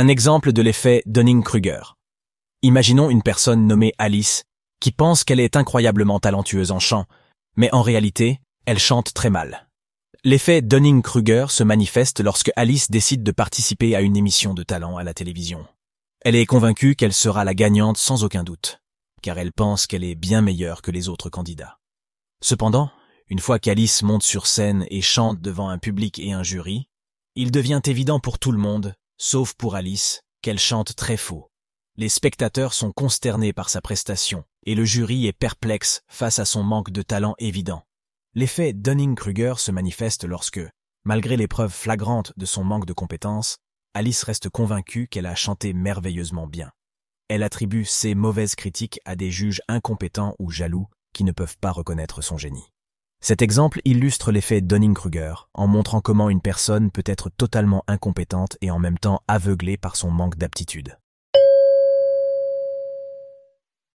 Un exemple de l'effet Dunning-Kruger. Imaginons une personne nommée Alice qui pense qu'elle est incroyablement talentueuse en chant, mais en réalité, elle chante très mal. L'effet Dunning-Kruger se manifeste lorsque Alice décide de participer à une émission de talent à la télévision. Elle est convaincue qu'elle sera la gagnante sans aucun doute, car elle pense qu'elle est bien meilleure que les autres candidats. Cependant, une fois qu'Alice monte sur scène et chante devant un public et un jury, il devient évident pour tout le monde, sauf pour Alice, qu'elle chante très faux. Les spectateurs sont consternés par sa prestation, et le jury est perplexe face à son manque de talent évident. L'effet Dunning-Kruger se manifeste lorsque, malgré les preuves flagrantes de son manque de compétences, Alice reste convaincue qu'elle a chanté merveilleusement bien. Elle attribue ses mauvaises critiques à des juges incompétents ou jaloux qui ne peuvent pas reconnaître son génie. Cet exemple illustre l'effet Dunning-Kruger en montrant comment une personne peut être totalement incompétente et en même temps aveuglée par son manque d'aptitude.